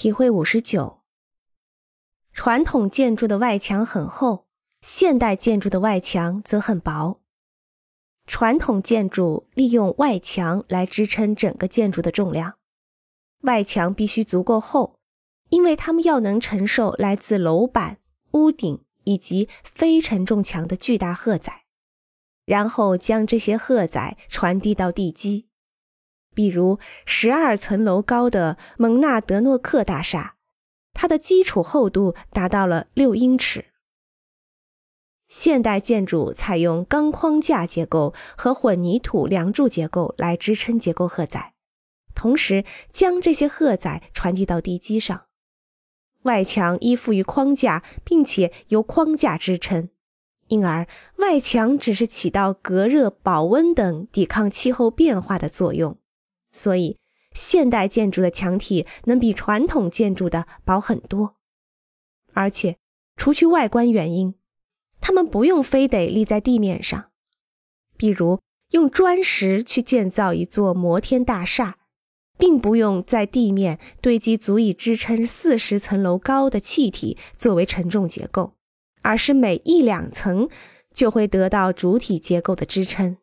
体会五十九。传统建筑的外墙很厚，现代建筑的外墙则很薄。传统建筑利用外墙来支撑整个建筑的重量，外墙必须足够厚，因为它们要能承受来自楼板、屋顶以及非承重墙的巨大荷载，然后将这些荷载传递到地基。比如十二层楼高的蒙纳德诺克大厦，它的基础厚度达到了六英尺。现代建筑采用钢框架结构和混凝土梁柱结构来支撑结构荷载，同时将这些荷载传递到地基上。外墙依附于框架，并且由框架支撑，因而外墙只是起到隔热、保温等抵抗气候变化的作用。所以，现代建筑的墙体能比传统建筑的薄很多，而且除去外观原因。他们不用非得立在地面上，比如用砖石去建造一座摩天大厦，并不用在地面堆积足以支撑四十层楼高的气体作为承重结构，而是每一两层就会得到主体结构的支撑。